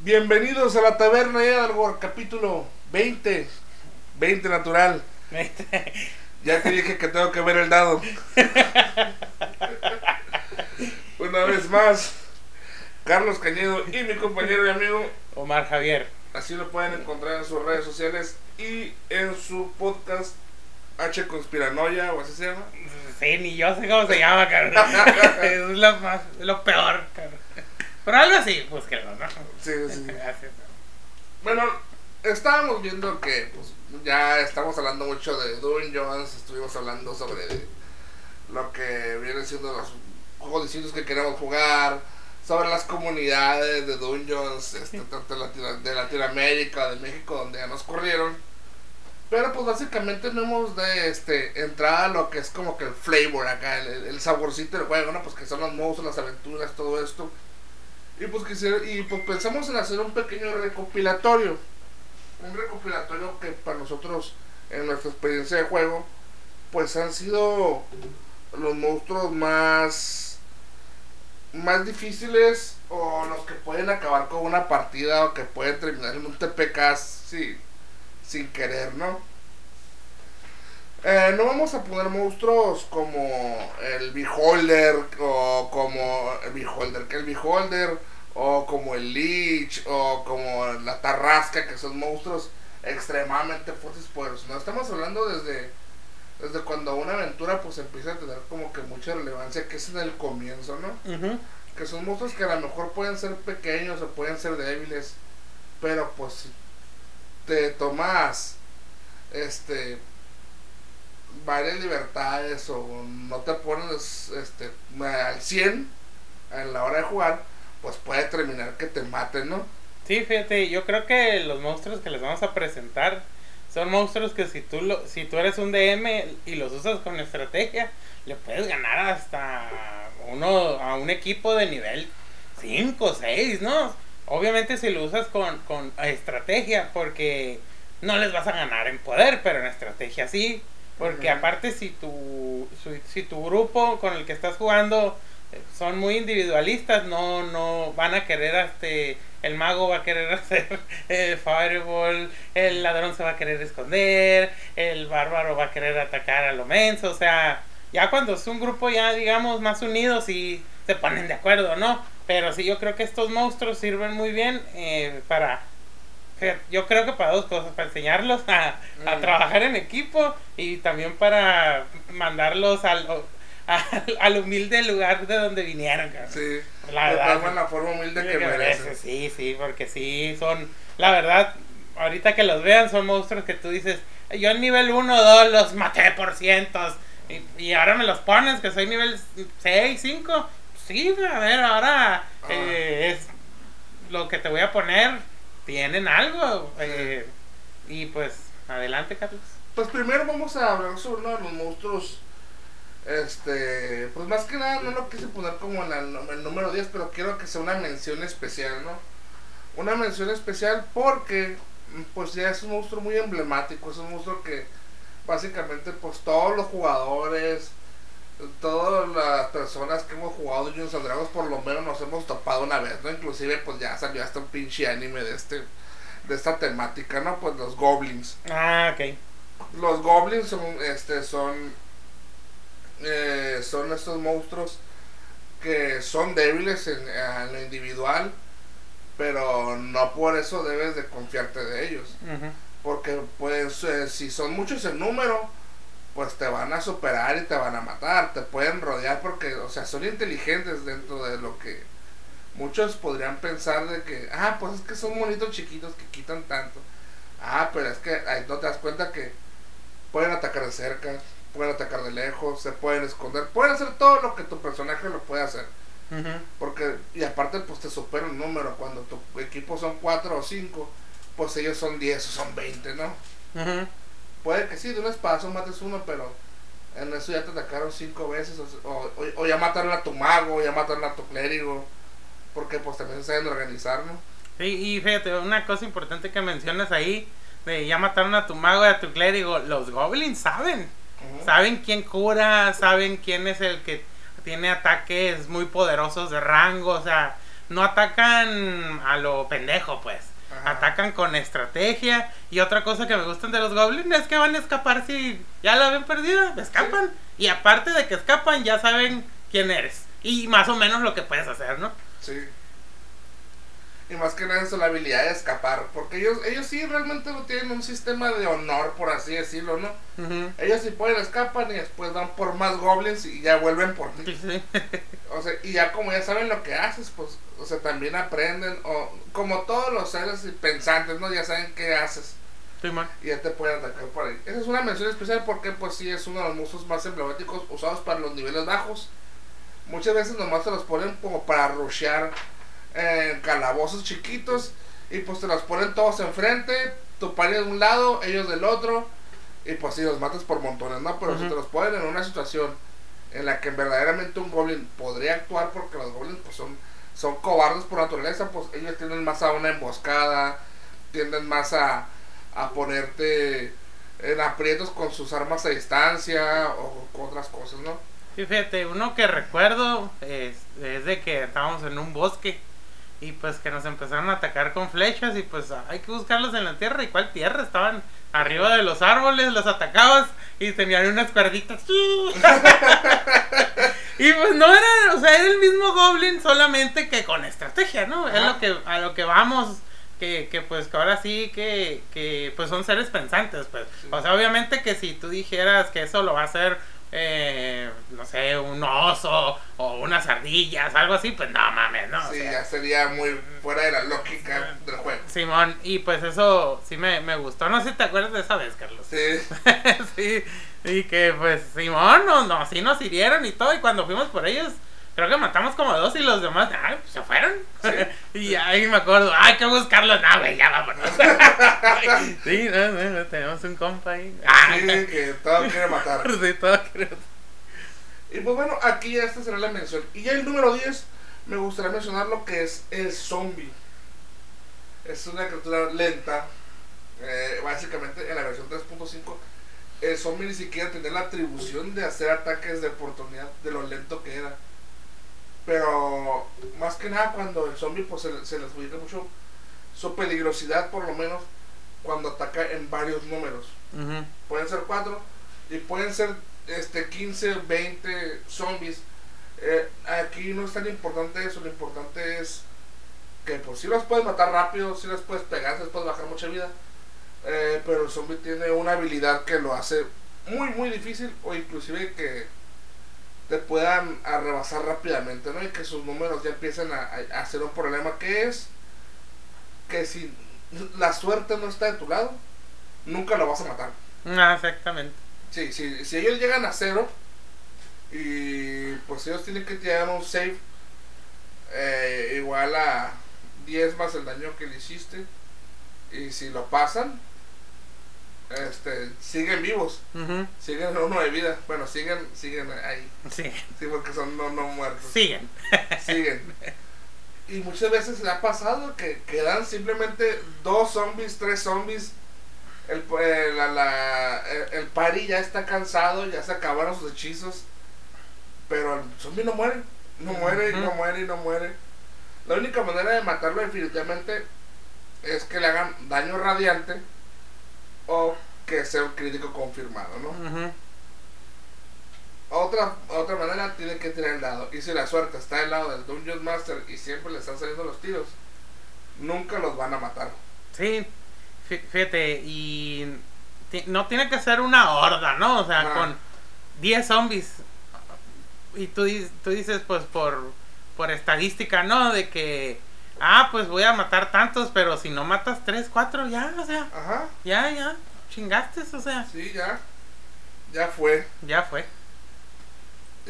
Bienvenidos a la taberna de Hidalgo, capítulo 20. 20 natural. Ya te dije que tengo que ver el dado. Una vez más, Carlos Cañedo y mi compañero y amigo Omar Javier. Así lo pueden encontrar en sus redes sociales y en su podcast H Conspiranoia o así se llama. Sí, ni yo sé cómo se llama, cabrón. es lo, más, lo peor, cabrón. Pero algo así, búsquenlo, ¿no? Sí, sí. Bueno, estábamos viendo que pues, ya estamos hablando mucho de Dungeons, estuvimos hablando sobre lo que vienen siendo los juegos distintos que queremos jugar, sobre las comunidades de Dungeons, este, tanto de, Latino- de Latinoamérica, de México, donde ya nos corrieron. Pero pues básicamente no hemos de este entrar a lo que es como que el flavor acá, el, el saborcito del juego, ¿no? Pues que son los monstruos, las aventuras, todo esto. Y pues quisiera, y pues pensamos en hacer un pequeño recopilatorio. Un recopilatorio que para nosotros, en nuestra experiencia de juego, pues han sido los monstruos más más difíciles o los que pueden acabar con una partida o que pueden terminar en un TPK sí, sin querer, ¿no? Eh, no vamos a poner monstruos como el Beholder o como el Beholder, que el Beholder o como el Lich o como la Tarrasca, que son monstruos extremadamente fuertes y poderosos. No estamos hablando desde desde cuando una aventura pues empieza a tener como que mucha relevancia, que es en el comienzo, ¿no? Que son monstruos que a lo mejor pueden ser pequeños o pueden ser débiles, pero pues si te tomas este varias libertades o no te pones este al 100 en la hora de jugar, pues puede terminar que te maten, ¿no? Sí, fíjate, yo creo que los monstruos que les vamos a presentar son monstruos que si tú lo, si tú eres un DM y los usas con estrategia, le puedes ganar hasta uno a un equipo de nivel 5, 6, ¿no? Obviamente si lo usas con, con estrategia, porque no les vas a ganar en poder, pero en estrategia sí. Porque aparte si tu, si, si tu grupo con el que estás jugando eh, son muy individualistas, no, no van a querer este el mago va a querer hacer el fireball, el ladrón se va a querer esconder, el bárbaro va a querer atacar a lo menso, o sea, ya cuando es un grupo ya digamos más unidos y se ponen de acuerdo, ¿no? Pero sí, yo creo que estos monstruos sirven muy bien eh, para, yo creo que para dos cosas, para enseñarlos a, a Mm. trabajar en equipo y también para mandarlos al, al, al humilde lugar de donde vinieron, cabrón. Sí, La verdad, toman la forma humilde que merecen. Sí, sí, porque sí, son, la verdad, ahorita que los vean son monstruos que tú dices, yo en nivel 1 o 2 los maté por cientos, y, y ahora me los pones que soy nivel 6, 5, sí, a ver, ahora eh, es lo que te voy a poner, tienen algo, eh, y pues, adelante, Carlos. Pues primero vamos a hablar sobre uno de los monstruos. Este, pues más que nada no lo quise poner como en el número 10, pero quiero que sea una mención especial, ¿no? Una mención especial porque, pues ya es un monstruo muy emblemático, es un monstruo que básicamente, pues todos los jugadores, todas las personas que hemos jugado Dungeons and Dragons, por lo menos nos hemos topado una vez, ¿no? Inclusive, pues ya salió hasta un pinche anime de este, de esta temática, ¿no? Pues los goblins Ah, ok. los goblins son este son eh, son estos monstruos que son débiles en, en lo individual pero no por eso debes de confiarte de ellos porque pues eh, si son muchos en número pues te van a superar y te van a matar te pueden rodear porque o sea son inteligentes dentro de lo que muchos podrían pensar de que ah pues es que son monitos chiquitos que quitan tanto ah pero es que ahí no te das cuenta que pueden atacar de cerca pueden atacar de lejos se pueden esconder pueden hacer todo lo que tu personaje lo puede hacer porque, y aparte, pues te supera el número. Cuando tu equipo son 4 o 5, pues ellos son 10 o son 20, ¿no? Ujú. Puede que sí, de un espadazo mates uno, pero en eso ya te atacaron 5 veces. O, o, o ya mataron a tu mago, o ya mataron a tu clérigo. Porque, pues también se saben organizar, ¿no? Sí, y fíjate, una cosa importante que mencionas ahí, de ya mataron a tu mago y a tu clérigo, los goblins saben, saben quién cura, saben quién es el que tiene ataques muy poderosos de rango, o sea, no atacan a lo pendejo, pues. Atacan con estrategia. Y otra cosa que me gustan de los goblins es que van a escapar si ya la habían perdido. Escapan. Y aparte de que escapan, ya saben quién eres. Y más o menos lo que puedes hacer, ¿no? Sí. Y más que nada eso, la habilidad de escapar. Porque ellos, ellos sí realmente no tienen un sistema de honor, por así decirlo, ¿no? Ellos sí pueden escapan y después van por más goblins y ya vuelven por ti. Sí. O sea, y ya como ya saben lo que haces, pues, o sea, también aprenden, o como todos los seres pensantes, ¿no? Ya saben qué haces y ya te pueden atacar por ahí. Esa es una mención especial porque, pues, sí es uno de los monstruos más emblemáticos usados para los niveles bajos. Muchas veces nomás se los ponen como para rushear en calabozos chiquitos y pues te los ponen todos enfrente, tu pari de un lado, ellos del otro y pues sí, los matas por montones, ¿no? Pero si te los ponen en una situación en la que verdaderamente un goblin podría actuar porque los goblins pues son, son cobardes por naturaleza, pues ellos tienden más a una emboscada, tienden más a, a ponerte en aprietos con sus armas a distancia o con otras cosas, ¿no? Sí, fíjate, uno que recuerdo es, es de que estábamos en un bosque y pues que nos empezaron a atacar con flechas y pues hay que buscarlos en la tierra. ¿Y cuál tierra? Estaban arriba de los árboles, los atacabas y tenían unas cuerditas. y pues no era, o sea, era el mismo goblin solamente que con estrategia, ¿no? Es lo que, a lo que vamos. Que, que pues que ahora sí que, que pues son seres pensantes pues o sea obviamente que si tú dijeras que eso lo va a hacer eh, no sé, un oso o unas ardillas, algo así, pues no mames, ¿no? O sí, sea, ya sería muy fuera de la lógica del juego. Simón, y pues eso sí me, me gustó. No sé si te acuerdas de esa vez, Carlos. Sí, sí, y que pues Simón, no, no, sí nos hirieron y todo, y cuando fuimos por ellos, creo que matamos como dos y los demás, ay, pues se fueron. y ahí me acuerdo, ay, hay que buscarlos, no, güey, ya vámonos. sí, no, no, no, tenemos un compa ahí. Ah, sí, que todo quiere matar. sí, todo creo. Y pues bueno, aquí ya esta será la mención. Y ya el número 10, me gustaría mencionar lo que es el zombie. Es una criatura lenta. eh, básicamente en la versión 3.5, el zombie ni siquiera tenía la atribución de hacer ataques de oportunidad de lo lento que era. Pero más que nada cuando el zombie pues se, se le adjudica mucho su peligrosidad por lo menos cuando ataca en varios números pueden ser 4 y pueden ser este 15, 20 zombies. Eh, aquí no es tan importante eso, lo importante es que pues si los puedes matar rápido, si los puedes pegar, si les puedes bajar mucha vida. Eh, pero el zombie tiene una habilidad que lo hace muy muy difícil o inclusive que te puedan arrebasar rápidamente, ¿no? Y que sus números ya empiecen a, a, a ser un problema que es que si la suerte no está de tu lado, nunca lo vas a matar. Ah, exactamente. Sí, sí, si ellos llegan a cero y pues ellos tienen que tirar un save eh, igual a 10 más el daño que le hiciste y si lo pasan este siguen vivos. Siguen en uno de vida. Bueno siguen siguen ahí. Sí, sí porque son no, no muertos. Siguen. siguen. Y muchas veces le ha pasado que quedan simplemente dos zombies tres zombies. El, eh, la, la- el, el party ya está cansado, ya se acabaron sus hechizos. Pero el zombie no muere. No muere y no muere y no muere. La única manera de matarlo definitivamente es que le hagan daño radiante o que sea un crítico confirmado, ¿no? Ujú. Otra, otra manera tiene que tirar el dado. Y si la suerte está del lado del Dungeon Master y siempre le están saliendo los tiros, nunca los van a matar. Sí, fí- fíjate, y no tiene que ser una horda, ¿no? O sea, con 10 zombies. Y tú, tú dices, pues, por, por estadística, ¿no? De que, ah, pues voy a matar tantos, pero si no matas 3, 4, ya, o sea, Ajá, ya, ya, chingaste, o sea, sí, ya. Ya fue. ya fue.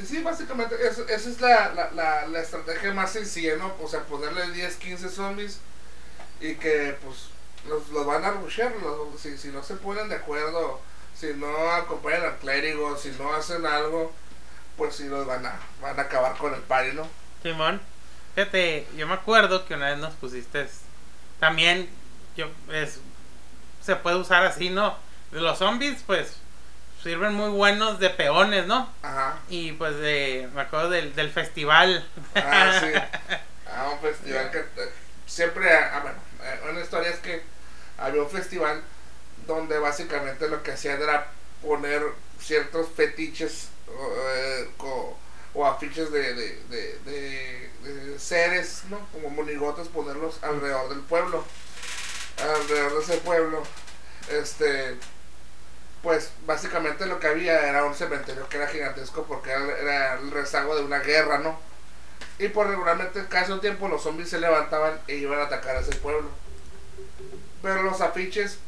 Sí, básicamente eso- esa es la, la, la, la estrategia más sencilla, ¿no? O sea, ponerle 10, 15 zombies y que pues los, los van a rushear, los- si, si no se ponen de acuerdo, si no acompañan al clérigo, si no hacen algo, pues sí los van a, van a acabar con el party, ¿no? Simón, fíjate, yo me acuerdo que una vez nos pusiste también, yo es, se puede usar así, ¿no? Los zombies, pues, sirven muy buenos de peones, ¿no? Ajá. Y pues de, me acuerdo del, del festival. Ah, sí. a un festival que eh, siempre, ah, bueno, eh, una historia es que había un festival donde básicamente lo que hacían era poner ciertos fetiches eh, o afiches de, de, de, seres, ¿no? Como monigotes, ponerlos alrededor del pueblo, alrededor de ese pueblo. Este, pues básicamente lo que había era un cementerio que era gigantesco porque era, el rezago de una guerra, ¿no? Y por regularmente casi un tiempo los zombies se levantaban e iban a atacar a ese pueblo. Pero los afiches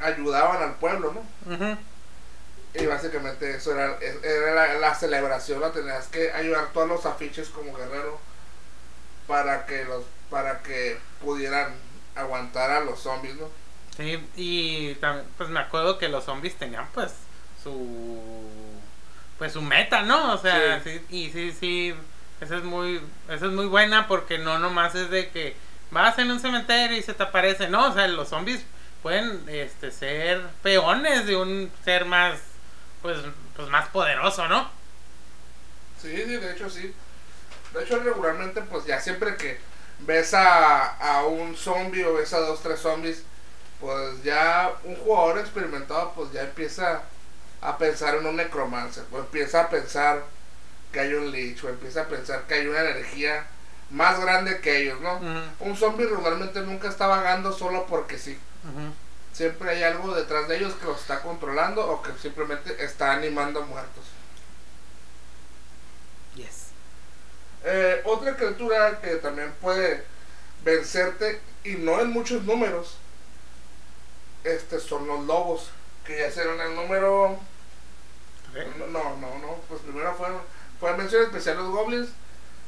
ayudaban al pueblo, ¿no? Y básicamente eso era, era la, celebración, ¿no? Tenías que ayudar todos los afiches como guerrero para que los para que pudieran aguantar a los zombies, ¿no? Sí, y también, pues me acuerdo que los zombies tenían pues su pues su meta, ¿no? O sea, sí. y sí, sí, esa es muy esa es muy buena porque no nomás es de que vas en un cementerio y se te aparece, no, o sea, los zombies pueden este ser peones de un ser más pues pues más poderoso, ¿no? Sí, sí, de hecho sí. De hecho regularmente pues ya siempre que ves a, a un zombie o ves a dos, tres zombies pues ya un jugador experimentado pues ya empieza a pensar en un necromancer, o empieza a pensar que hay un lich, o empieza a pensar que hay una energía más grande que ellos, ¿no? Un zombie regularmente nunca está vagando solo porque sí. Siempre hay algo detrás de ellos que los está controlando o que simplemente está animando a muertos. Yes. Eh, otra criatura que también puede vencerte y no en muchos números este son los lobos, que ya serán el número... No, no, no, pues primero fueron, fue mención especial los goblins,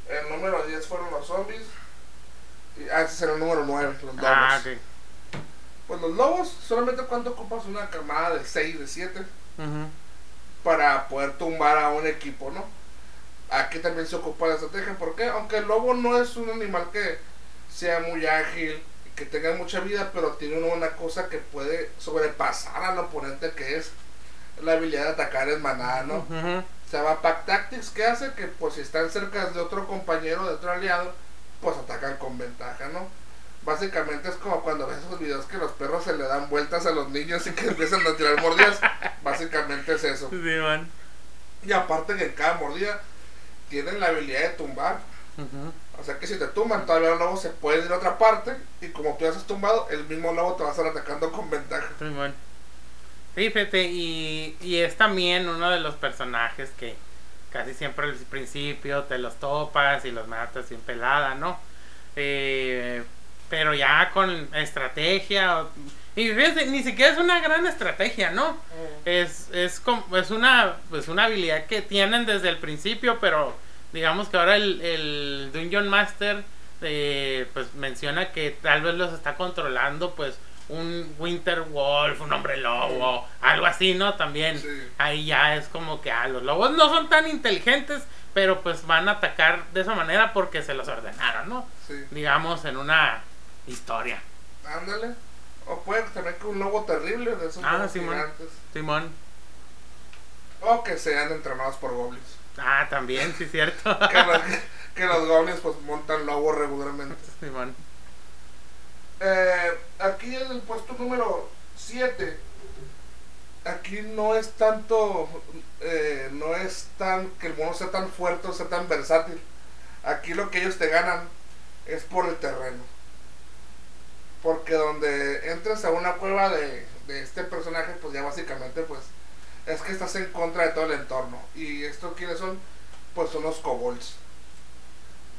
el número 10 fueron los zombies, y ah, ese será el número 9, los lobos. Ah, Pues los lobos, solamente cuando ocupas una camada de 6, de 7, para poder tumbar a un equipo, ¿no? Aquí también se ocupa la estrategia, porque aunque el lobo no es un animal que sea muy ágil, que tenga mucha vida, pero tiene una cosa que puede sobrepasar al oponente, que es la habilidad de atacar en manada, ¿no? Se llama Pack Tactics, que hace que, pues, si están cerca de otro compañero, de otro aliado, pues atacan con ventaja, ¿no? Básicamente es como cuando ves esos videos que los perros se le dan vueltas a los niños y que empiezan a tirar mordidas. Básicamente es eso. Y aparte que en cada mordida tienen la habilidad de tumbar. O sea que si te tumban, todavía el lobo se puede ir a otra parte. Y como tú ya has tumbado, el mismo lobo te va a estar atacando con ventaja. Muy bueno. Fíjate, y, y es también uno de los personajes que casi siempre al principio te los topas y los matas sin pelada, ¿no? Eh, pero ya con estrategia. Y ni siquiera es una gran estrategia, ¿no? Mm. Es, es, como, es, una, pues una habilidad que tienen desde el principio, pero digamos que ahora el, el Dungeon Master eh, pues menciona que tal vez los está controlando pues un Winter Wolf, un hombre lobo, algo así, ¿no? También ahí ya es como que ah, los lobos no son tan inteligentes, pero pues van a atacar de esa manera porque se los ordenaron, ¿no? Digamos en una historia. Ándale. O puede tener que un lobo terrible de esos ah, Simón. Simón. O que sean entrenados por goblins. Ah, también, sí, cierto. que, los, goblins pues montan lobos regularmente. Eh, aquí en el puesto número 7, aquí no es tanto, eh, no es tan que el mono sea tan fuerte o sea tan versátil. Aquí lo que ellos te ganan es por el terreno. Porque donde entres a una cueva de, de este personaje, pues ya básicamente pues es que estás en contra de todo el entorno. ¿Y esto quiénes son? Pues son los kobolds.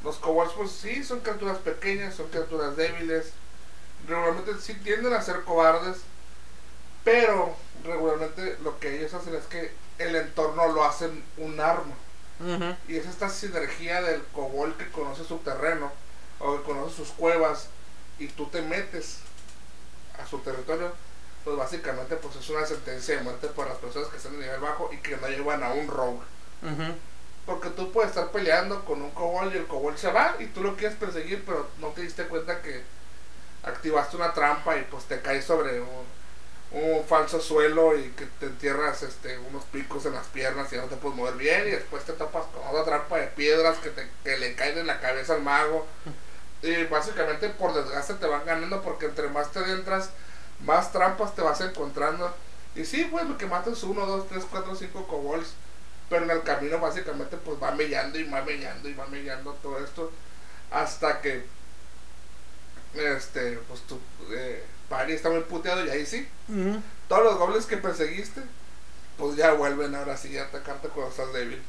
Los kobolds, pues sí, son criaturas pequeñas, son criaturas débiles. Regularmente sí tienden a ser cobardes, pero regularmente lo que ellos hacen es que el entorno lo hacen un arma. Y es esta sinergia del kobold que conoce su terreno o que conoce sus cuevas y tú te metes a su territorio pues básicamente pues es una sentencia de muerte para las personas que están en nivel bajo y que no llevan a un rogue. Porque tú puedes estar peleando con un kobold y el kobold se va y tú lo quieres perseguir, pero no te diste cuenta que activaste una trampa y pues te caes sobre un falso suelo y que te entierras este, unos picos en las piernas y no te puedes mover bien y después te topas con otra trampa de piedras que, te, que le caen en la cabeza al mago. Y básicamente por desgaste te van ganando porque entre más te adentras, más trampas te vas encontrando. Y sí, pues lo que matas uno, dos, tres, cuatro, cinco kobolds. Pero en el camino básicamente pues va mellando y va mellando y va mellando todo esto. Hasta que este, pues tu eh, pari está muy puteado y ahí sí. Todos los goblins que perseguiste, pues ya vuelven ahora sí a atacarte cuando estás débil.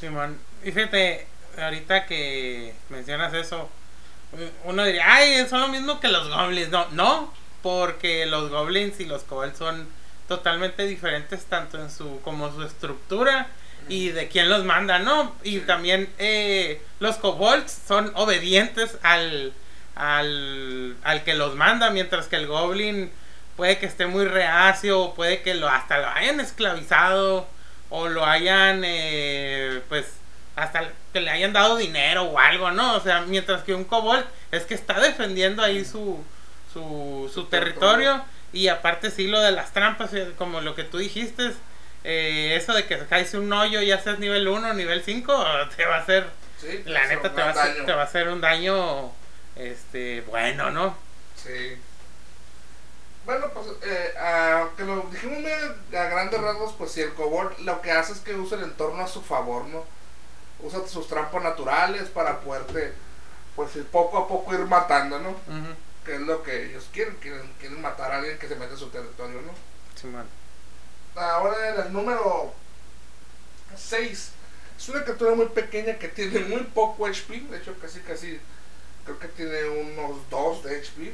Simón, y fíjate, ahorita que mencionas eso, uno diría, ay, son lo mismo que los goblins. No, no, porque los goblins y los kobolds son totalmente diferentes tanto en su como su estructura y de quién los manda, ¿no? Y también eh, los kobolds son obedientes al, al, al que los manda, mientras que el goblin puede que esté muy reacio, puede que lo hasta lo hayan esclavizado o lo hayan eh, pues hasta que le hayan dado dinero o algo, ¿no? O sea, mientras que un kobold es que está defendiendo ahí su, su, su territorio y aparte sí lo de las trampas, eh, como lo que tú dijiste, eh, eso de que caes un hoyo ya seas nivel 1 nivel 5, te va a hacer, la neta te va, a hacer, te va a hacer un daño este bueno, ¿no? Sí. Bueno, pues, eh, aunque lo dijimos a grandes rasgos, pues si el kobold lo que hace es que usa el entorno a su favor, ¿no? Usa sus trampas naturales para poderte, pues poco a poco ir matando, ¿no? Que es lo que ellos quieren, quieren, quieren matar a alguien que se mete en su territorio, ¿no? Sí, man. Ahora el número 6. Es una criatura muy pequeña que tiene muy poco HP, de hecho casi casi creo que tiene unos 2 de HP.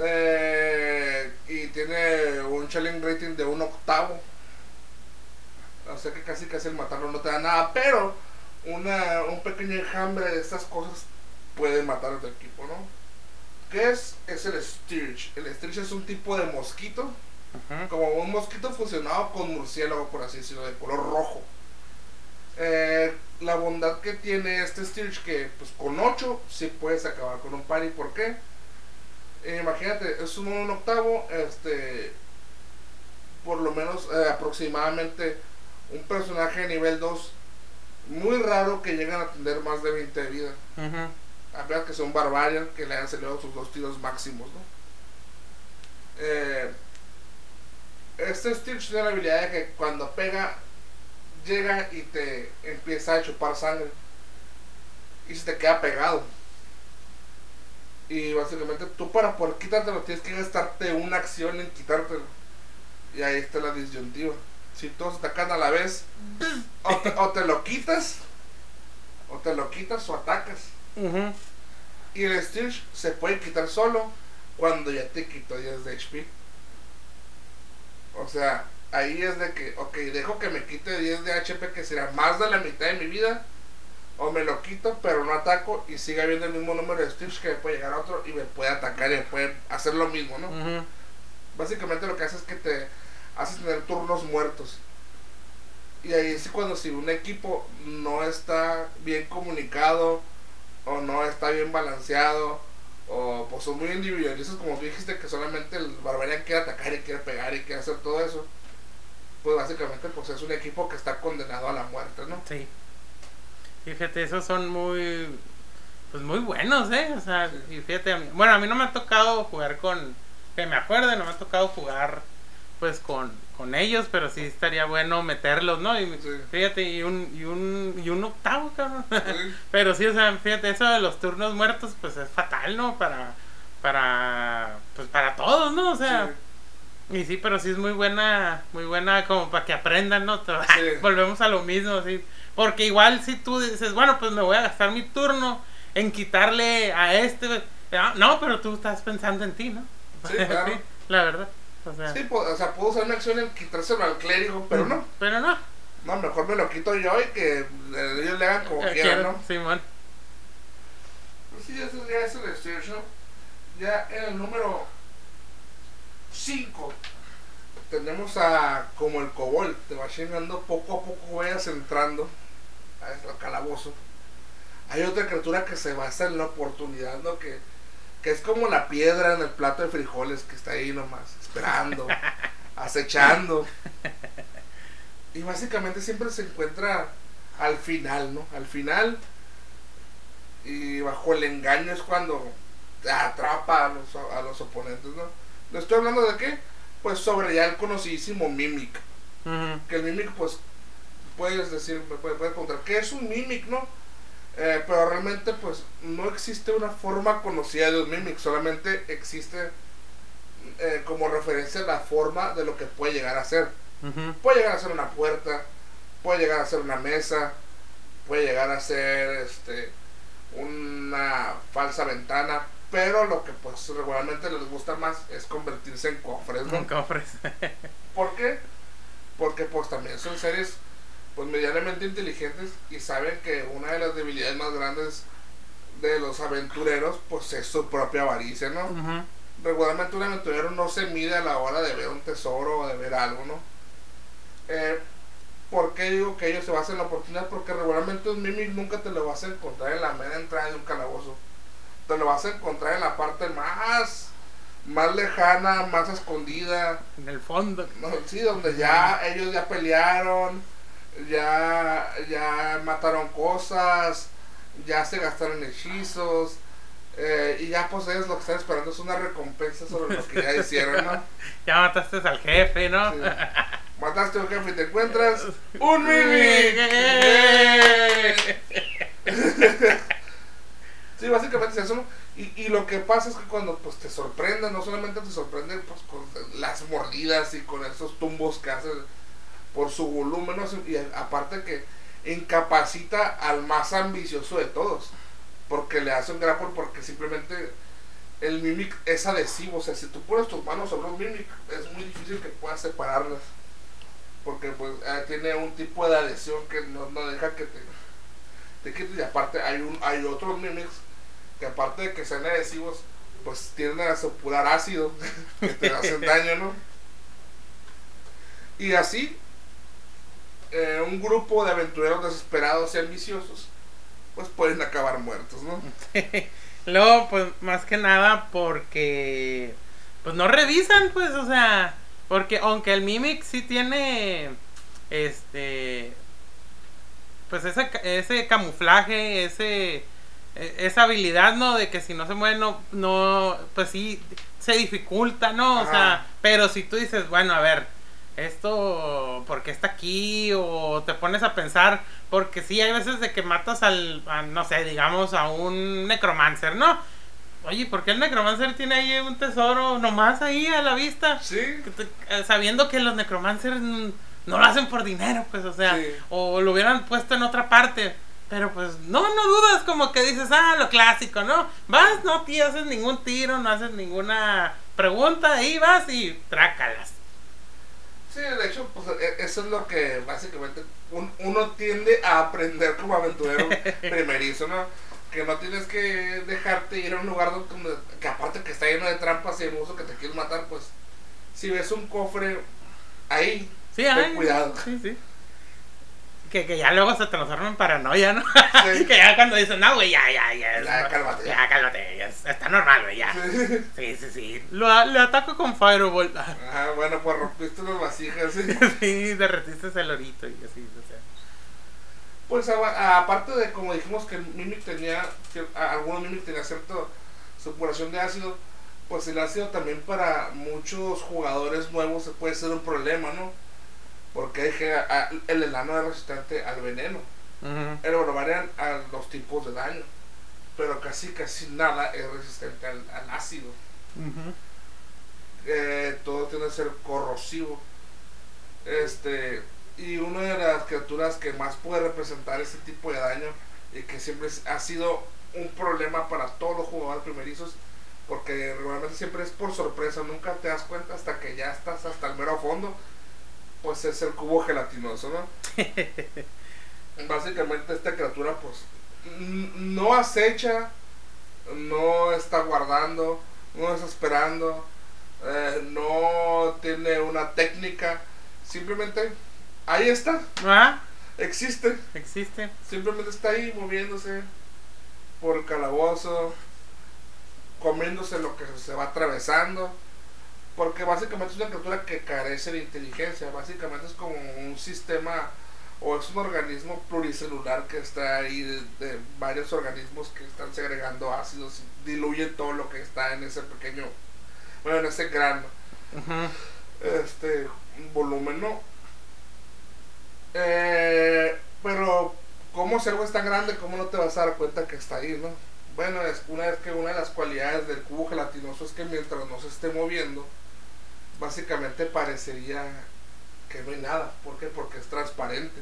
Eh, y tiene un challenge rating de un octavo. O sea que casi casi el matarlo no te da nada, pero una, un pequeño enjambre de estas cosas puede matar a tu equipo, ¿no? ¿Qué es? Es el Stirch. El Stirch es un tipo de mosquito, como un mosquito fusionado con murciélago, por así decirlo, de color rojo. Eh, la bondad que tiene este Stirch que pues con 8 sí puedes acabar con un party. ¿Por qué? Eh, imagínate, es un, octavo, este, por lo menos eh, aproximadamente un personaje de nivel 2 muy raro que llegan a tener más de 20 de vida. A ver que son barbarian que le han salido sus dos tiros máximos, ¿no? Eh, este Stitch tiene la habilidad de que cuando pega, llega y te empieza a chupar sangre. Y se te queda pegado. Y básicamente tú para poder quitártelo tienes que gastarte una acción en quitártelo. Y ahí está la disyuntiva si todos atacan a la vez, o te, lo quitas, o te lo quitas o atacas. Y el Stitch se puede quitar solo cuando ya te quitó 10 de HP. O sea, ahí es de que, ok, dejo que me quite 10 de HP, que será más de la mitad de mi vida, o me lo quito, pero no ataco y sigue habiendo el mismo número de Stitch que me puede llegar a otro y me puede atacar y me puede hacer lo mismo, ¿no? Básicamente lo que hace es que te haces tener turnos muertos. Y ahí es cuando si un equipo no está bien comunicado o no está bien balanceado o pues son muy individualistas como tú dijiste que solamente el barbarian quiere atacar y quiere pegar y quiere hacer todo eso pues básicamente pues es un equipo que está condenado a la muerte no sí. Fíjate esos son muy pues muy buenos eh o sea y fíjate bueno a mí no me ha tocado jugar con que me acuerde no me ha tocado jugar pues con, con ellos, pero sí estaría bueno meterlos, ¿no? Y fíjate, y un, y un, y un octavo, cabrón. pero sí, o sea, fíjate, eso de los turnos muertos, pues es fatal, ¿no? Para, para, pues para todos, ¿no? O sea, y sí, pero sí es muy buena, muy buena como para que aprendan, ¿no? Volvemos a lo mismo, sí. Porque igual si tú dices, bueno, pues me voy a gastar mi turno en quitarle a este, ah, no, pero tú estás pensando en ti, ¿no? Sí, claro. la verdad. O sea, sí, o sea, puedo usar una acción en quitárselo al clérigo, pero no. Pero no. No, mejor me lo quito yo y que ellos le hagan como eh, quieran, ¿no? Sí, man. Pues sí, eso ya es el Stirch, Ya en el número 5 tenemos a como el Cobol, te va llegando poco a poco, vayas entrando al calabozo. Hay otra criatura que se basa en la oportunidad, ¿no? Que que es como la piedra en el plato de frijoles que está ahí nomás, esperando, acechando. Y básicamente siempre se encuentra al final, ¿no? Al final y bajo el engaño es cuando atrapa a los, a los oponentes, ¿no? ¿Le estoy hablando de qué? Pues sobre ya el conocidísimo Mimic. Que el Mimic, pues, puedes decir, me puedes, preguntar, ¿qué es un Mimic, no? Eh, pero realmente, pues, no existe una forma conocida de un Mimic, solamente existe eh, como referencia la forma de lo que puede llegar a ser. Puede llegar a ser una puerta, puede llegar a ser una mesa, puede llegar a ser este una falsa ventana, pero lo que pues regularmente les gusta más es convertirse en cofres, ¿no? En cofres. ¿Por qué? Porque pues también son seres pues medianamente inteligentes y saben que una de las debilidades más grandes de los aventureros pues es su propia avaricia, ¿no? Regularmente un aventurero no se mide a la hora de ver un tesoro o de ver algo, ¿no? Eh, ¿Por qué digo que ellos se basan en la oportunidad? Porque regularmente un mimic nunca te lo vas a encontrar en la mera entrada de un calabozo. Te lo vas a encontrar en la parte más, más lejana, más escondida. En el fondo. sí, donde ya ellos ya pelearon, ya, ya mataron cosas, ya se gastaron hechizos. Eh, y ya pues ellos lo que están esperando es una recompensa sobre lo que ya hicieron, ¿no? ya mataste al jefe, ¿no? Mataste a un jefe y te encuentras un Mimic. sí, básicamente es eso. Y, y lo que pasa es que cuando pues te sorprende, no solamente te sorprende pues con las mordidas y con esos tumbos que hace por su volumen, y aparte que incapacita al más ambicioso de todos, porque le hace un grapple porque simplemente el Mimic es adhesivo, o sea, si tú pones tus manos sobre un Mimic es muy difícil que puedas separarlas porque pues eh, tiene un tipo de adhesión que no, no deja que te, te quites. Y aparte hay un hay otros mimics que aparte de que sean adhesivos pues tienden a sopular ácido que te hacen daño no y así eh, un grupo de aventureros desesperados y ambiciosos pues pueden acabar muertos no luego pues más que nada porque pues no revisan pues o sea porque aunque el Mimic sí tiene este pues ese, ese camuflaje, ese e, esa habilidad, ¿no? De que si no se mueve no no pues sí se dificulta, ¿no? O sea, pero si tú dices, bueno, a ver, esto ¿por qué está aquí o te pones a pensar porque sí hay veces de que matas al no sé, digamos a un necromancer, ¿no? Oye, ¿por qué el Necromancer tiene ahí un tesoro nomás ahí a la vista? Sí. Eh, sabiendo que los Necromancers no lo hacen por dinero, pues, o sea, o lo hubieran puesto en otra parte. Pero pues no, no dudas, como que dices, ah, lo clásico, ¿no? Vas, no te haces ningún tiro, no haces ninguna pregunta, ahí vas y trácalas. Sí, de hecho, pues e, eso es lo que básicamente uno tiende a aprender como aventurero primerizo, ¿no? que no tienes que dejarte ir a un lugar donde, que aparte que está lleno de trampas y de que te quieres matar, pues si ves un cofre ahí, sí, ten cuidado. Sí, sí. Que, que ya luego se transforma en paranoia, ¿no? Sí. que ya cuando dicen, no, güey, ya, ya, ya. Ya, cálmate. Ya, cálmate, ya, está normal, güey, ya. Sí, sí, sí. Lo, le ataco con Fireball. Ah, bueno, pues rompiste las vasijas, sí. sí, derretiste el orito y así, o sea. Pues aparte de, como dijimos, que el Mimic tenía, algunos Mimic tenía cierta supuración de ácido, pues el ácido también para muchos jugadores nuevos se puede ser un problema, ¿no? Porque el enano es resistente al veneno. El bueno, varian a los tipos de daño, pero casi casi nada es resistente al, ácido. Eh, todo tiene que ser corrosivo. Este y una de las criaturas que más puede representar ese tipo de daño y que siempre ha sido un problema para todos los jugadores primerizos porque realmente siempre es por sorpresa, nunca te das cuenta hasta que ya estás hasta el mero fondo, pues es el cubo gelatinoso, ¿no? Básicamente esta criatura pues no acecha, no está guardando, no está esperando, eh, no tiene una técnica, simplemente Ahí está. ¿Ah? Existe. Existe. Simplemente está ahí moviéndose por el calabozo, comiéndose lo que se va atravesando. Porque básicamente es una criatura que carece de inteligencia. Básicamente es como un sistema o es un organismo pluricelular que está ahí de, varios organismos que están segregando ácidos y diluye todo lo que está en ese pequeño, bueno, en ese gran este volumen, ¿no? Eh, pero, ¿cómo si algo es tan grande, cómo no te vas a dar cuenta que está ahí, no? Bueno, es una vez que una de las cualidades del cubo gelatinoso es que mientras no se esté moviendo, básicamente parecería que no hay nada. ¿Por qué? Porque es transparente.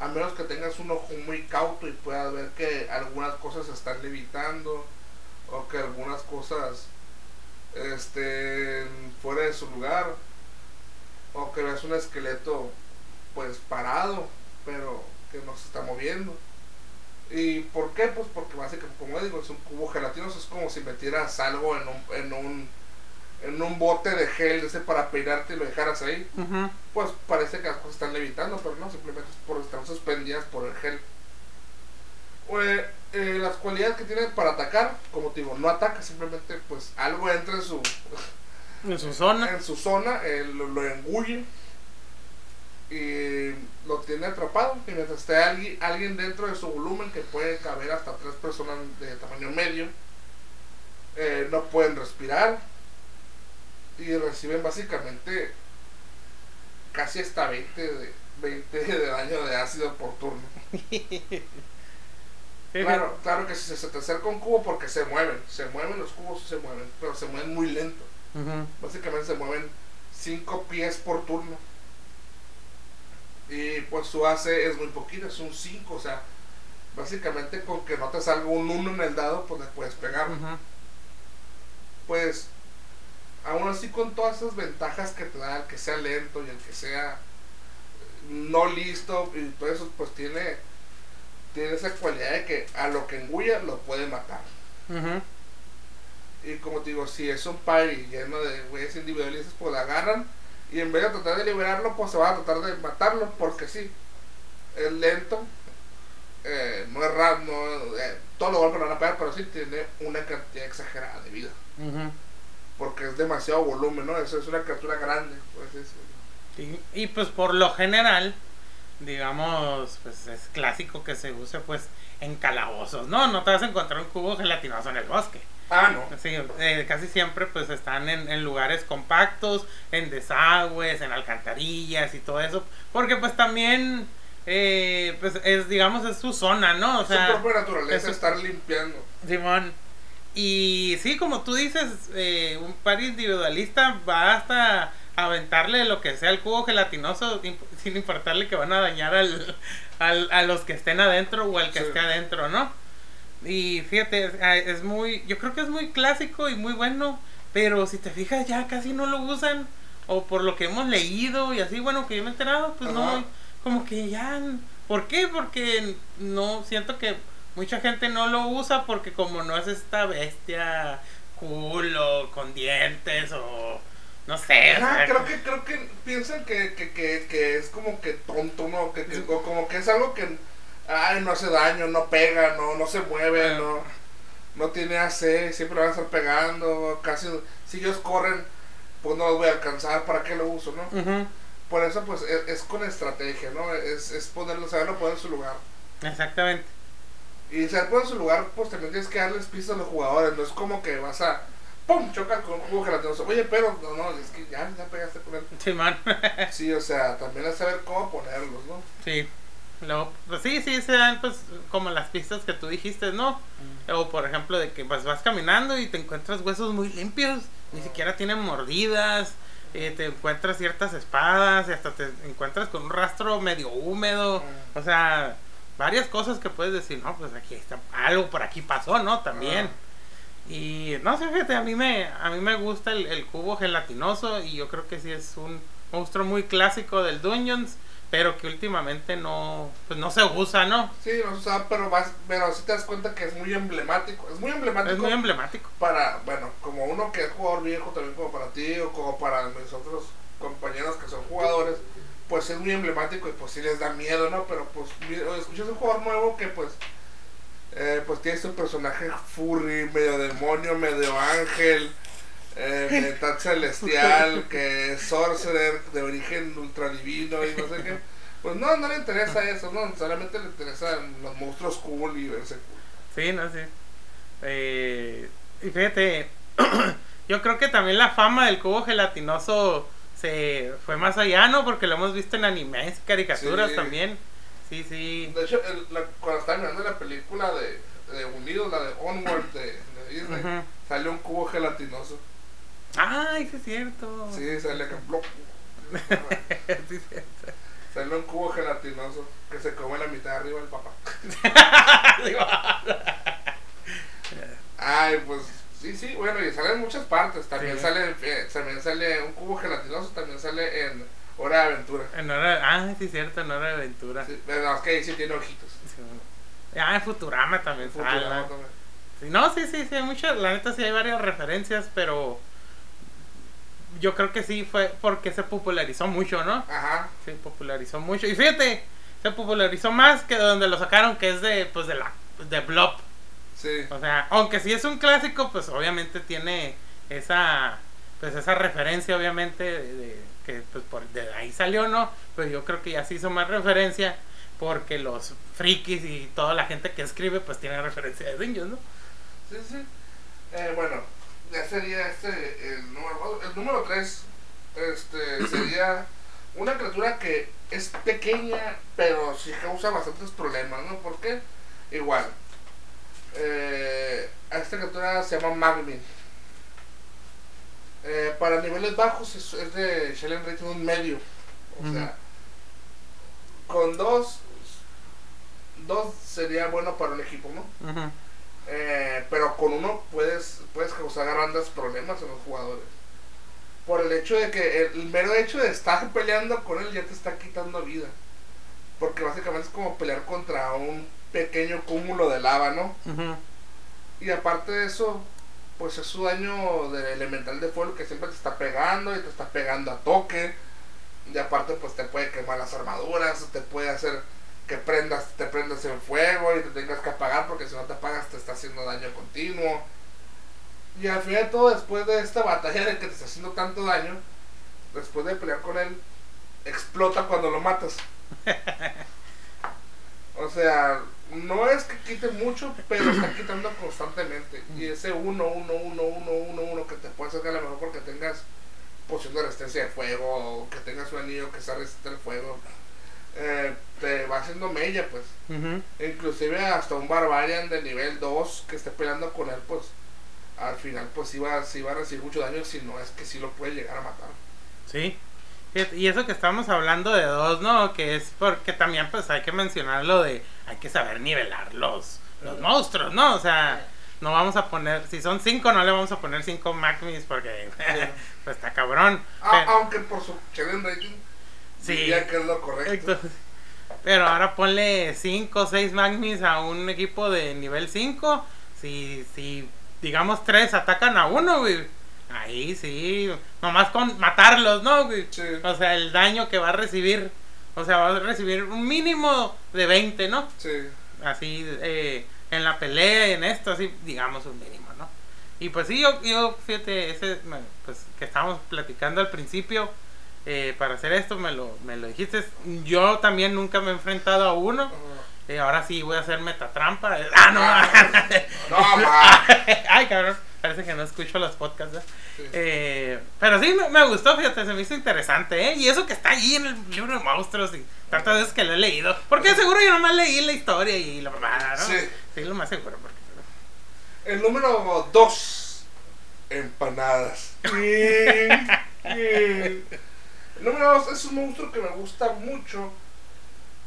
A menos que tengas un ojo muy cauto y puedas ver que algunas cosas están levitando o que algunas cosas estén fuera de su lugar o que veas un esqueleto pues parado pero que no se está moviendo. ¿Y por qué? Pues porque básicamente, como digo, es un cubo gelatinoso, es como si metieras algo en un, en un, en un bote de gel ese para peinarte y lo dejaras ahí. Pues parece que las cosas están levitando, pero no, simplemente es por estar suspendidas por el gel. Eh, las cualidades que tiene para atacar, como te digo, no ataca, simplemente pues algo entra en su... En su zona. En su zona, eh, lo, lo engulle y lo tiene atrapado y mientras esté alguien, alguien dentro de su volumen que puede caber hasta tres personas de tamaño medio eh, no pueden respirar y reciben básicamente casi hasta 20 de, 20 de daño de ácido por turno. Claro, claro que si se te acerca un cubo porque se mueven se mueven los cubos se mueven pero se mueven muy lento. Básicamente se mueven 5 pies por turno. Y pues su AC es muy poquito, es un 5, o sea, básicamente con que no te salga un 1 en el dado, pues le puedes pegar. Pues, aún así con todas esas ventajas que te da el que sea lento y el que sea no listo y todo eso, pues tiene, tiene esa cualidad de que a lo que engulla lo puede matar. Y como te digo, si es un party lleno de güeyes individualistas, pues la agarran y en vez de tratar de liberarlo, pues se va a tratar de matarlo, porque sí, es lento, eh, no es raro, no, eh, golpes lo van a pegar, pero sí tiene una cantidad exagerada de vida. Porque es demasiado volumen, ¿no? Eso es una criatura grande, pues y, y pues por lo general, digamos, pues es clásico que se use pues en calabozos, ¿no? No te vas a encontrar un cubo gelatinoso en el bosque. Ah, no. Sí, eh, casi siempre pues están en, lugares compactos, en desagües, en alcantarillas y todo eso, porque pues también eh, pues es digamos es su zona, ¿no? O sea, su propia naturaleza estar limpiando. Simón. Y sí, como tú dices, eh, un par individualista va hasta aventarle lo que sea el cubo gelatinoso sin importarle que van a dañar al, al a los que estén adentro o al que esté adentro, ¿no? Y fíjate, es muy, yo creo que es muy clásico y muy bueno, pero si te fijas ya casi no lo usan, o por lo que hemos leído y así, bueno, que yo me he enterado, pues no, como que ya, ¿por qué? Porque no, siento que mucha gente no lo usa porque como no es esta bestia culo con dientes o no sé. creo que creo que piensan que, que, que, que es como que tonto, ¿no? Que, que, como que es algo que ay, no hace daño, no pega, no, no se mueve, no, no tiene AC, siempre van a estar pegando, casi, si ellos corren, pues no los voy a alcanzar, ¿para qué lo uso, no? Por eso, pues, es, con estrategia, ¿no? Es, es ponerlo, saberlo poner en su lugar. Exactamente. Y saber poner en su lugar, pues también tienes que darles pistas a los jugadores, no es como que vas a... ¡Pum! Choca con un juego gelatinoso. Oye, pero no, no, es que ya, ya pegaste con él. Sí, man. sí, o sea, también es saber cómo ponerlos, ¿no? Sí. Luego, pues sí, sí, se dan pues como las pistas que tú dijiste, ¿no? Mm. O por ejemplo de que pues, vas caminando y te encuentras huesos muy limpios, ni siquiera tienen mordidas, eh, te encuentras ciertas espadas y hasta te encuentras con un rastro medio húmedo, mm. o sea, varias cosas que puedes decir, no, pues aquí está, algo por aquí pasó, ¿no? También. Y no sé, fíjate, a mí me, a mí me gusta el, el cubo gelatinoso y yo creo que sí es un monstruo muy clásico del Dungeons pero que últimamente no pues no se usa, ¿no? Sí, no se usa, pero vas, pero si te das cuenta que es muy emblemático, es muy emblemático. Es muy emblemático. Para, bueno, como uno que es jugador viejo también como para ti o como para mis otros compañeros que son jugadores, pues es muy emblemático y pues sí les da miedo, ¿no? Pero pues escuchas un jugador nuevo que pues Eh, pues tiene su personaje furry, medio demonio, medio ángel, eh, mitad celestial, que es sorcerer de origen ultradivino y no sé qué. Pues no, no le interesa eso, no, solamente le interesan los monstruos cool y verse cool. Sí, no sé. Eh, y fíjate, yo creo que también la fama del cubo gelatinoso se fue más allá, ¿no? Porque lo hemos visto en animes, caricaturas Sí. también. Sí, sí. De hecho, el- la- cuando estaba mirando la película de, de Unidos, la de Onward de, de Disney, Ujú. sale un cubo gelatinoso. Ay, sí es cierto. Sí, sale acá. Sí es cierto. Sale un cubo gelatinoso que se come la mitad de arriba del papá. Ay, pues sí, sí, bueno, y sale en muchas partes. También Sí. sale eh, también sale un cubo gelatinoso, también sale en Hora de Aventura. En hora, ah, sí cierto, en hora de aventura. Sí, pero es que ahí sí tiene ojitos. Sí. Ah, en Futurama también Futurama sale. también. Sí, no, sí, sí, sí, hay muchas, la neta sí hay varias referencias, pero yo creo que sí fue porque se popularizó mucho, ¿no? Ajá. Se popularizó mucho. Y fíjate, se popularizó más que de donde lo sacaron, que es de, pues, de la, de Blob. Sí. O sea, aunque sí es un clásico, pues obviamente tiene esa, pues esa referencia, obviamente, de, de- que pues por de ahí salió, ¿no? Pero yo creo que ya se hizo más referencia porque los frikis y toda la gente que escribe, pues tiene referencia de Dungeons, ¿no? Sí, sí. Eh, bueno, ya sería este el número el número 3 este sería una criatura que es pequeña, pero sí causa bastantes problemas, ¿no? ¿Por qué? Igual. Eh, a esta criatura se llama Magmin. Eh, para niveles bajos es, es de Shellen Rating un medio. O sea, con dos, dos sería bueno para un equipo, ¿no? Eh, pero con uno puedes, puedes causar grandes problemas en los jugadores. Por el hecho de que el, el mero hecho de estar peleando con él ya te está quitando vida. Porque básicamente es como pelear contra un pequeño cúmulo de lava, ¿no? Y aparte de eso, pues es su daño del elemental de fuego que siempre te está pegando y te está pegando a toque. Y aparte pues te puede quemar las armaduras, te puede hacer que prendas, te prendas en fuego y te tengas que apagar porque si no te apagas te está haciendo daño continuo. Y al final de todo, después de esta batalla de que te está haciendo tanto daño, después de pelear con él, explota cuando lo matas. O sea, no es que quite mucho, pero está quitando constantemente. Y ese 1, 1, 1, 1, 1, 1 que te puede hacer a lo mejor porque tengas poción de resistencia de fuego o que tengas un anillo que se resiste al fuego, eh, te va haciendo mella, pues. Ujú. Inclusive hasta un Barbarian de nivel 2 que esté peleando con él, pues al final pues va, sí va a recibir mucho daño, si no es que sí lo puede llegar a matar. Sí. Y eso que estamos hablando de dos, ¿no? Que es porque también pues hay que mencionar lo de hay que saber nivelar los, los monstruos, ¿no? O sea, no vamos a poner, si son cinco no le vamos a poner cinco Magmis porque pues está cabrón. Ah, Pero- aunque por su challenge rating Sí. diría que es lo correcto. Entonces, pero ahora ponle 5 o 6 Magnis a un equipo de nivel 5. Si, si digamos 3 atacan a uno, güey. Ahí sí, nomás con matarlos, ¿no, güey? Sí. O sea, el daño que va a recibir. O sea, va a recibir un mínimo de 20, ¿no? Sí. Así, eh, en la pelea en esto, así, digamos un mínimo, ¿no? Y pues sí, yo, yo fíjate, ese, bueno, pues que estábamos platicando al principio, eh, para hacer esto, me lo, me lo dijiste. Yo también nunca me he enfrentado a uno. Eh, ahora sí voy a hacer metatrampa. Ah, no. No, ma. Ay, cabrón. Parece que no escucho los podcasts. ¿eh? Sí. Eh, pero sí, me, me gustó, fíjate, se me hizo interesante, ¿eh? Y eso que está ahí en el libro de monstruos y tantas veces que lo he leído. Porque seguro yo nomás leí la historia y la mamada, ¿no? Sí. Sí, lo más seguro. Porque... El número 2. Empanadas. El número 2 es un monstruo que me gusta mucho.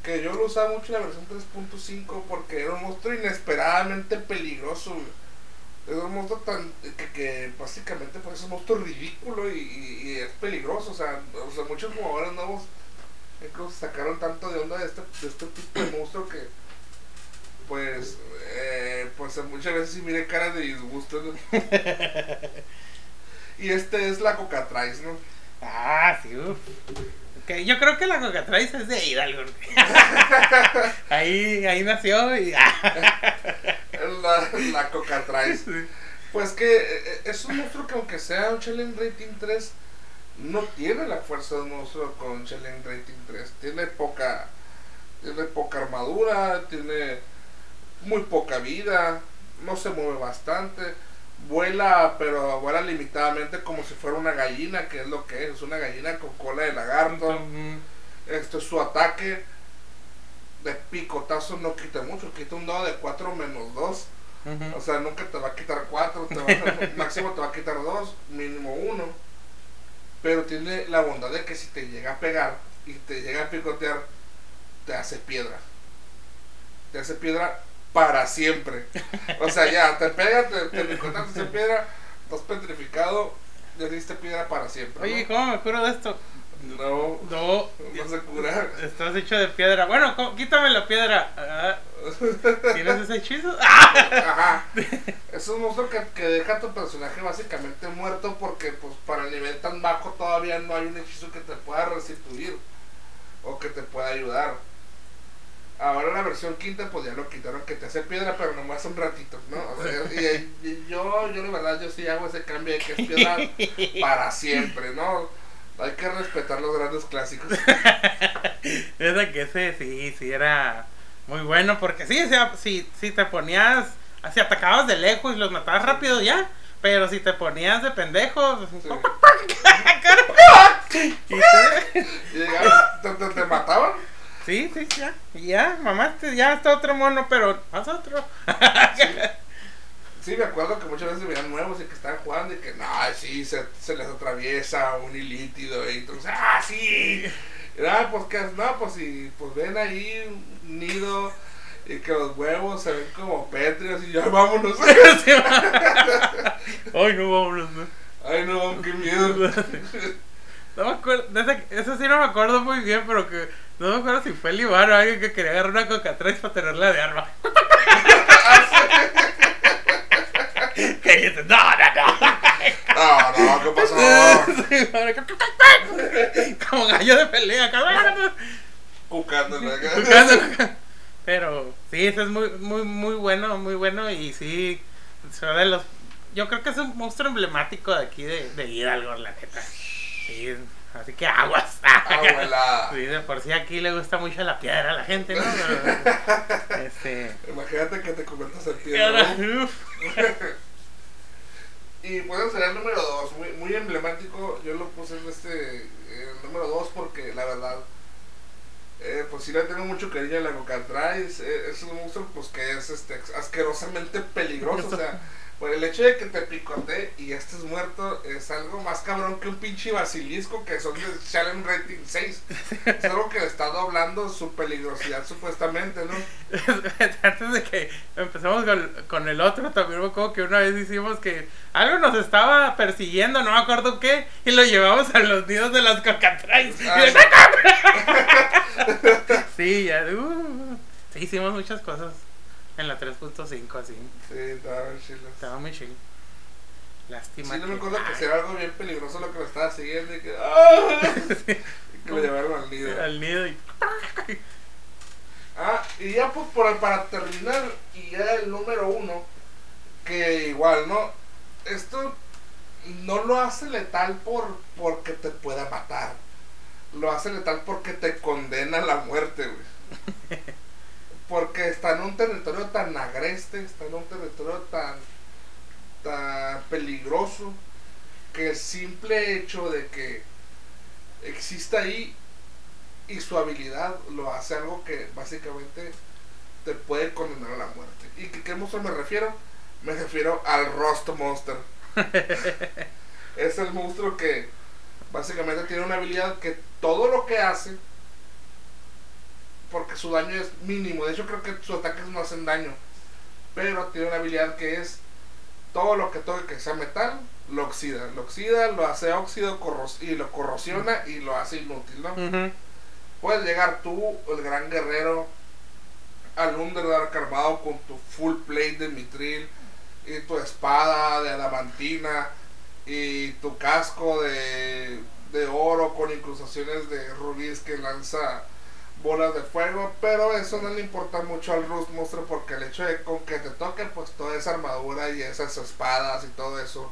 Que yo lo usaba mucho en la versión 3.5 porque era un monstruo inesperadamente peligroso. güey. Es un monstruo tan. que, que básicamente pues, es un monstruo ridículo y, y- y es peligroso. O sea, o sea, muchos jugadores nuevos incluso sacaron tanto de onda de este, de este tipo de monstruo que. Pues, eh, pues muchas veces sí miré caras de disgusto. ¿no? y este es la Cocatrice, ¿no? Ah, sí, uff. Yo creo que la Cocatrice es de Hidalgo. ahí, ahí nació y. la, la Cocatrice. Pues que eh, eh, es un monstruo que aunque sea un Challenge Rating 3, no tiene la fuerza de un monstruo con Challenge Rating 3. Tiene poca, tiene poca armadura, tiene muy poca vida, no se mueve bastante, vuela, pero vuela limitadamente como si fuera una gallina, que es lo que es, es una gallina con cola de lagarto. Esto es su ataque de picotazo, no quita mucho, quita un dado de 4 menos 2. O sea, nunca te va a quitar 4, máximo te va a quitar 2, mínimo 1. Pero tiene la bondad de que si te llega a pegar y te llega a picotear, te hace piedra. Te hace piedra para siempre. O sea, ya, te pega, te, te picoteas, te hace piedra, estás petrificado, le diste piedra para siempre. Oye, ¿cómo me curo de esto? No, no, no se cura. Estás hecho de piedra. Bueno, quítame la piedra. Ah, ¿Tienes ese hechizo? Ajá. Es un monstruo que, que, deja a tu personaje básicamente muerto porque pues para el nivel tan bajo todavía no hay un hechizo que te pueda restituir o que te pueda ayudar. Ahora la versión quinta pues ya lo quitaron que te hace piedra pero nomás un ratito, ¿no? O sea, y, yo, yo la verdad yo sí hago ese cambio de que es piedra para siempre, ¿no? Hay que respetar los grandes clásicos. Esa que ese sí, sí era muy bueno porque sí, si, si te ponías, así atacabas de lejos y los matabas rápido ya. Pero si te ponías de pendejo, sí. y te, te, mataban. Sí, sí, ya, ya, mamaste, ya está otro mono, pero más otro. Sí, me acuerdo que muchas veces veían nuevos y que estaban jugando y que, no, sí, se, se les atraviesa un ilítido y entonces, ah, sí. Y, ah, pues que, no, pues si, pues ven ahí un nido y que los huevos se ven como pétreos y ya vámonos. Ay, no, vámonos, ¿no? Ay, no, qué miedo. No me acuerdo, eso sí no me acuerdo muy bien, pero que no me acuerdo si fue el Iván o alguien que quería agarrar una coca 3 para tenerla de arma. dices, no, no, no. No, no, ¿qué pasó? Como gallo de pelea, cabrón. Cucándole. Pero sí, eso es muy, muy, muy bueno, muy bueno. Y sí, de los. Yo creo que es un monstruo emblemático de aquí de, de Hidalgo, la neta. Sí, así que aguas. Abuela. Sí, de por sí aquí le gusta mucho la piedra a la gente, ¿no? este. Imagínate que te conviertas en piedra. Y puede ser el número 2, muy, muy emblemático. Yo lo puse en este número 2 porque la verdad, eh, pues sí le tengo mucho cariño a la Cocatrice. Eh, es un monstruo pues que es este, asquerosamente peligroso. o sea, por el hecho de que te picote y estés muerto es algo más cabrón que un pinche basilisco que son de Challenge Rating 6. Es algo que le está doblando su peligrosidad supuestamente, ¿no? Antes de que empecemos con, el otro, también me acuerdo que una vez hicimos que algo nos estaba persiguiendo, no me acuerdo qué, y lo llevamos a los nidos de las cocatrais. Sí, ya, uh, sí, hicimos muchas cosas. En la 3.5 así. Sí, estaba muy chido. Estaba muy chido. Lástima. Sí, no me acuerdo que sea algo bien peligroso lo que lo estaba siguiendo y que. ¡Ah! y que lo llevaron al nido. Al nido y. ah, y ya pues por, para terminar, y ya el número uno, que igual, ¿no? Esto no lo hace letal por porque te pueda matar. Lo hace letal porque te condena a la muerte, güey. porque está en un territorio tan agreste, está en un territorio tan, tan peligroso, que el simple hecho de que exista ahí y su habilidad lo hace algo que básicamente te puede condenar a la muerte. ¿Y que, qué monstruo me refiero? Me refiero al Rust Monster. es el monstruo que básicamente tiene una habilidad que todo lo que hace porque su daño es mínimo. De hecho, creo que sus ataques no hacen daño. Pero tiene una habilidad que es todo lo que toque que sea metal, lo oxida. Lo oxida, lo hace óxido y lo corrosiona y lo hace inútil, ¿no? Puedes llegar tú, el gran guerrero, al Underdark armado con tu full plate de mitril y tu espada de adamantina y tu casco de de oro con incrustaciones de rubíes que lanza bolas de fuego, pero eso no le importa mucho al Rust Monster porque el hecho de con que te toque pues toda esa armadura y esas espadas y todo eso,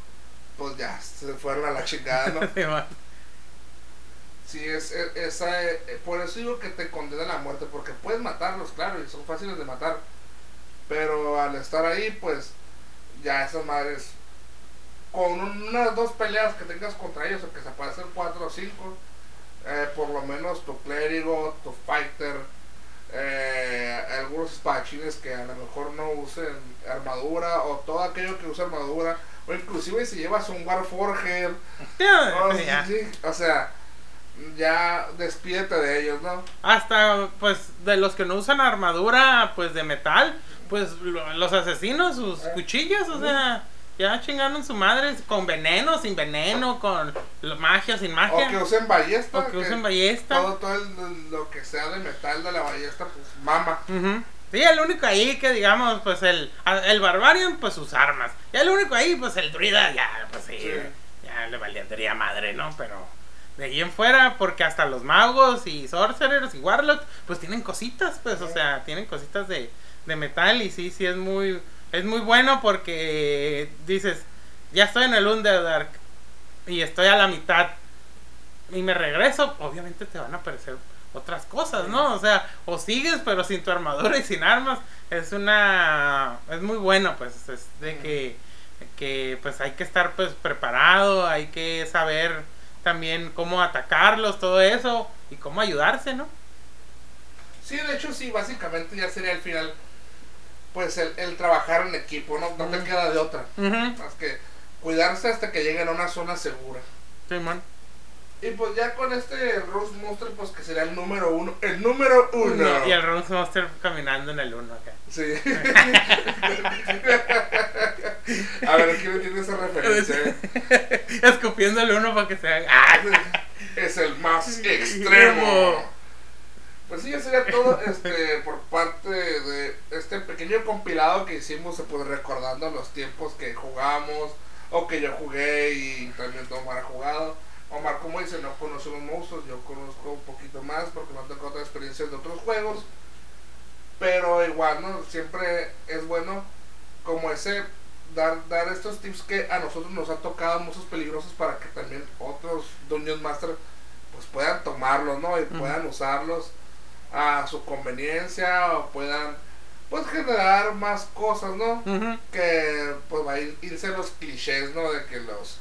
pues ya se fueron a la chingada, ¿no? sí, es, esa, eh, por eso digo que te condena a la muerte, porque puedes matarlos, claro, y son fáciles de matar, pero al estar ahí, pues ya esas madres, con unas dos peleas que tengas contra ellos, o que se puede hacer cuatro o cinco, eh, por lo menos tu clérigo, tu fighter, eh, algunos espadachines que a lo mejor no usen armadura o todo aquello que usa armadura o inclusive si llevas un Warforger o, o sea ya despídete de ellos no hasta pues de los que no usan armadura pues de metal pues los asesinos sus eh. cuchillas o sea ya chingando en su madre con veneno, sin veneno, con magia, sin magia. O que usen ballesta. O que, usen ballesta. Todo, todo lo que sea de metal de la ballesta, pues mama. Sí, el único ahí que digamos, pues el, el Barbarian, pues sus armas. Y el único ahí, pues el druida, ya, pues sí, ya le valdría madre, ¿no? Pero de ahí en fuera, porque hasta los magos y sorcerers y warlocks, pues tienen cositas, pues, o sea, tienen cositas de, de metal y sí, sí es muy es muy bueno porque dices, ya estoy en el Underdark y estoy a la mitad y me regreso, obviamente te van a aparecer otras cosas, ¿no? O sea, o sigues pero sin tu armadura y sin armas, es una es muy bueno, pues es de que que pues hay que estar pues preparado, hay que saber también cómo atacarlos, todo eso y cómo ayudarse, ¿no? Sí, de hecho sí, básicamente ya sería el final pues el, el trabajar en equipo, no, no te queda de otra. Más que cuidarse hasta que lleguen a una zona segura. Sí, man. Y pues ya con este Rose Monster, pues que sería el número uno. El número uno. Y el Rose Monster caminando en el uno acá. Sí. a ver, ¿quién tiene esa referencia? Escupiendo el uno para que se haga. es el más extremo. Pues sí, ya sería todo este, por parte de este pequeño compilado que hicimos, pues recordando los tiempos que jugamos o que yo jugué y también Omar ha jugado. Omar, como dice, no conoce los monstruos, yo conozco un poquito más porque me han tocado otras experiencias de otros juegos. Pero igual, ¿no? Siempre es bueno como ese dar, dar estos tips que a nosotros nos han tocado monstruos peligrosos para que también otros Dungeon Master pues puedan tomarlos, ¿no? Y puedan usarlos a su conveniencia o puedan pues generar más cosas, ¿no? Que pues va a irse los clichés, ¿no? De que los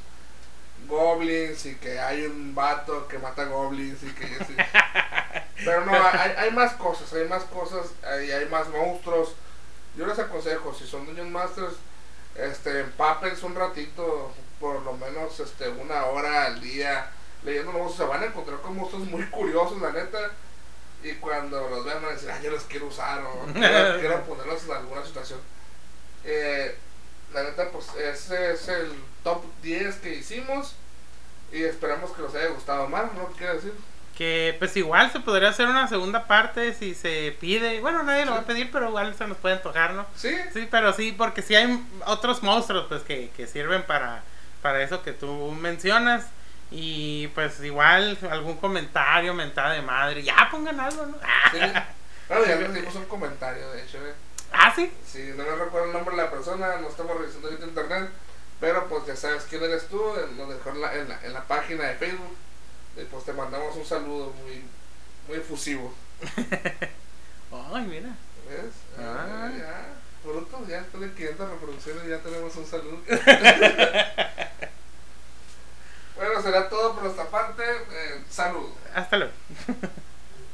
goblins y que hay un vato que mata goblins y que pero no hay, hay, más cosas hay más cosas hay, hay más monstruos. Yo les aconsejo si son Dungeon Masters este empápense un ratito por lo menos este una hora al día leyendo monstruos. Se van a encontrar con monstruos muy curiosos la neta y cuando los vean van a decir, ah, yo los quiero usar o quiero, ponerlos en alguna situación. Eh, la neta, pues ese es el top 10 que hicimos y esperamos que les haya gustado más, ¿no? ¿Qué quiere decir? Que pues igual se podría hacer una segunda parte si se pide. Bueno, nadie lo va a pedir, pero igual se nos puede antojar, ¿no? Sí. Sí, pero sí, porque sí hay otros monstruos pues que, que sirven para, para eso que tú mencionas. Y pues igual algún comentario, mentada de madre. Ya pongan algo, ¿no? Sí. Bueno, ya recibimos un comentario, de hecho. ¿eh? ¿Ah, sí? Sí, no me recuerdo el nombre de la persona, no estamos revisando ahorita internet. Pero pues ya sabes quién eres tú, nos dejó en la, en la, en la página de Facebook. Y pues te mandamos un saludo muy, muy efusivo. Ay, mira. ¿Ves? Ah, ya. Bruto, ya de 500 reproducciones ya tenemos un saludo. Bueno, será todo por esta parte. Eh, salud. Hasta luego.